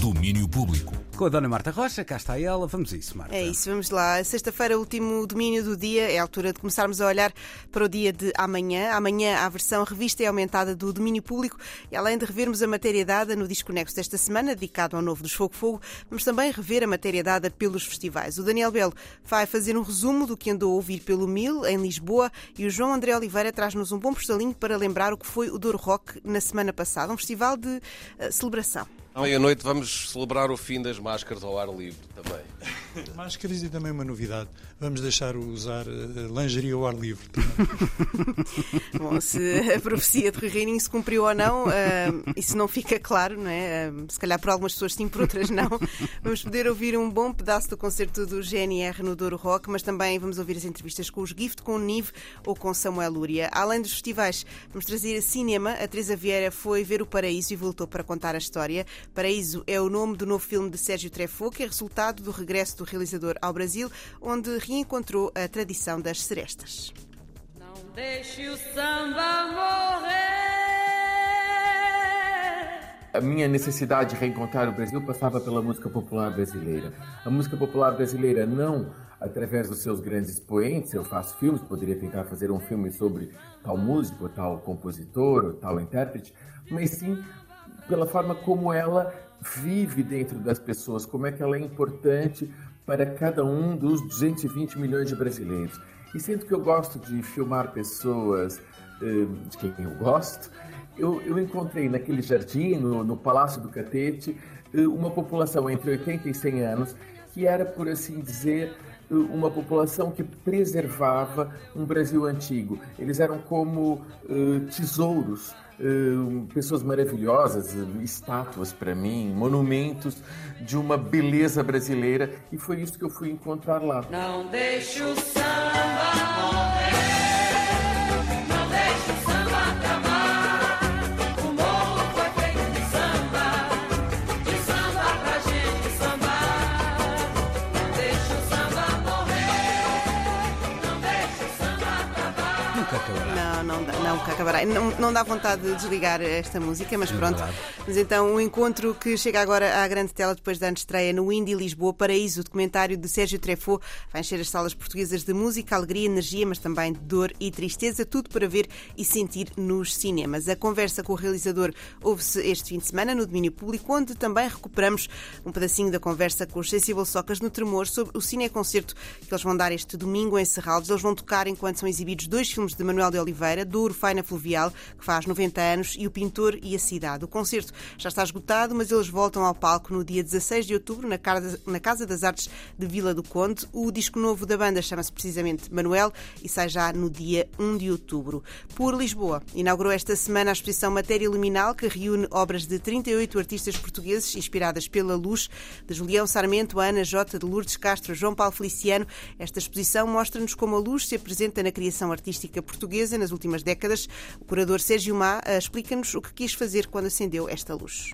Domínio Público. Com a Dona Marta Rocha, cá está ela, vamos a isso, Marta. É isso, vamos lá. Sexta-feira, último domínio do dia, é a altura de começarmos a olhar para o dia de amanhã. Amanhã, a versão revista e aumentada do domínio público. E além de revermos a matéria dada no Desconexo desta semana, dedicado ao novo dos Fogo Fogo, vamos também rever a matéria dada pelos festivais. O Daniel Belo vai fazer um resumo do que andou a ouvir pelo Mil, em Lisboa, e o João André Oliveira traz-nos um bom postalinho para lembrar o que foi o Douro Rock na semana passada, um festival de uh, celebração. Meia-noite vamos celebrar o fim das máscaras ao ar livre também. Máscaras e também uma novidade. Vamos deixar usar uh, lingerie ao ar livre. Bom, se a profecia de Rui se cumpriu ou não, uh, isso não fica claro, não é? Uh, se calhar por algumas pessoas sim, por outras não. Vamos poder ouvir um bom pedaço do concerto do GNR no Douro Rock, mas também vamos ouvir as entrevistas com os Gift, com o Nive ou com Samuel Lúria. Além dos festivais, vamos trazer cinema. A Teresa Vieira foi ver o Paraíso e voltou para contar a história. Paraíso é o nome do novo filme de Sérgio Treffaut, que é resultado do regresso do realizador ao Brasil, onde reencontrou a tradição das serestas. Não deixe o samba morrer. A minha necessidade de reencontrar o Brasil passava pela música popular brasileira. A música popular brasileira não através dos seus grandes expoentes, eu faço filmes, poderia tentar fazer um filme sobre tal músico, tal compositor, tal intérprete, mas sim pela forma como ela vive dentro das pessoas, como é que ela é importante para cada um dos 220 milhões de brasileiros. E sendo que eu gosto de filmar pessoas eh, de quem eu gosto, eu, eu encontrei naquele jardim, no, no Palácio do Catete, eh, uma população entre 80 e 100 anos que era, por assim dizer, eh, uma população que preservava um Brasil antigo. Eles eram como uh, tesouros pessoas maravilhosas, estátuas para mim, monumentos de uma beleza brasileira e foi isso que eu fui encontrar lá. Não deixe o samba morrer. nunca acabará. Não, não dá vontade de desligar esta música, mas é pronto. Mas então, o um encontro que chega agora à grande tela depois da estreia no Indie Lisboa, Paraíso, o documentário de Sérgio Treffaut, vai encher as salas portuguesas de música, alegria, energia, mas também de dor e tristeza, tudo para ver e sentir nos cinemas. A conversa com o realizador houve-se este fim de semana no domínio público, onde também recuperamos um pedacinho da conversa com os Sensible Socas no Tremor sobre o cineconcerto que eles vão dar este domingo em Serralves. Eles vão tocar enquanto são exibidos dois filmes de Manuel de Oliveira, Douro Faina Fluvial, que faz 90 anos, e O Pintor e a Cidade. O concerto já está esgotado, mas eles voltam ao palco no dia 16 de outubro, na Casa, das Artes de Vila do Conde. O disco novo da banda chama-se precisamente Manuel e sai já no dia 1 de outubro. Por Lisboa, inaugurou esta semana a exposição Matéria Luminal, que reúne obras de 38 artistas portugueses inspiradas pela luz, de Julião Sarmento, Ana J, de Lourdes Castro, João Paulo Feliciano. Esta exposição mostra-nos como a luz se apresenta na criação artística portuguesa nas últimas décadas o curador Sérgio Má eh, explica-nos o que quis fazer quando acendeu esta luz.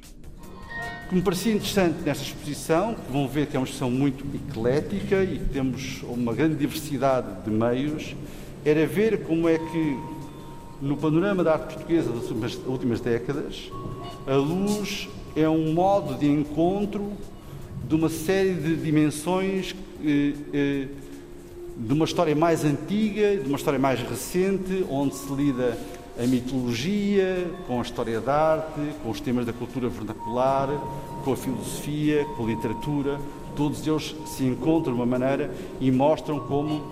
O que me parecia interessante nesta exposição, que vão ver que é uma exposição muito eclética e temos uma grande diversidade de meios, era ver como é que, no panorama da arte portuguesa das últimas, últimas décadas, a luz é um modo de encontro de uma série de dimensões eh, eh, de uma história mais antiga, de uma história mais recente, onde se lida a mitologia, com a história da arte, com os temas da cultura vernacular, com a filosofia, com a literatura, todos eles se encontram de uma maneira e mostram como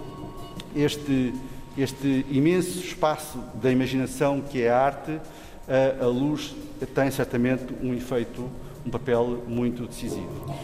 este, este imenso espaço da imaginação que é a arte, a, a luz tem certamente um efeito, um papel muito decisivo.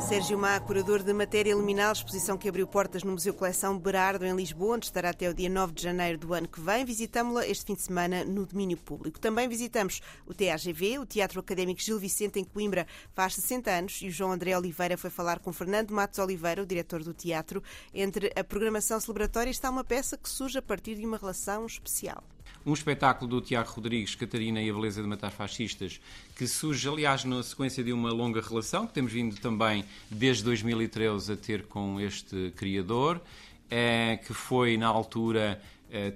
Sérgio Má, curador de matéria liminal, exposição que abriu portas no Museu Coleção Berardo, em Lisboa, onde estará até o dia 9 de janeiro do ano que vem. Visitámo-la este fim de semana no domínio público. Também visitamos o TAGV, o Teatro Académico Gil Vicente, em Coimbra, faz 60 anos, e o João André Oliveira foi falar com Fernando Matos Oliveira, o diretor do teatro. Entre a programação celebratória está uma peça que surge a partir de uma relação especial um espetáculo do Tiago Rodrigues, Catarina e a Beleza de Matar Fascistas, que surge, aliás, na sequência de uma longa relação, que temos vindo também desde 2013 a ter com este criador, é, que foi, na altura,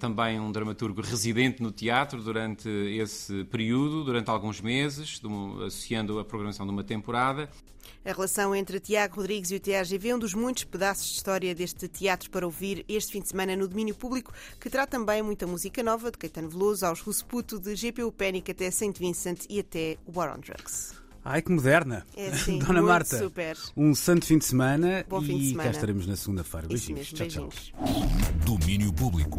também um dramaturgo residente no teatro durante esse período, durante alguns meses, associando a programação de uma temporada. A relação entre Tiago Rodrigues e o TRGV é um dos muitos pedaços de história deste teatro para ouvir este fim de semana no domínio público, que traz também muita música nova, de Caetano Veloso aos Rusputo, de GPU Panic até Saint Vincent e até War on Drugs. Ai, que moderna. É sim, Dona muito Marta, super. um santo fim de semana Bom e fim de semana. cá estaremos na segunda-feira. Beijinhos. mesmo, tchau, tchau. Domínio Público.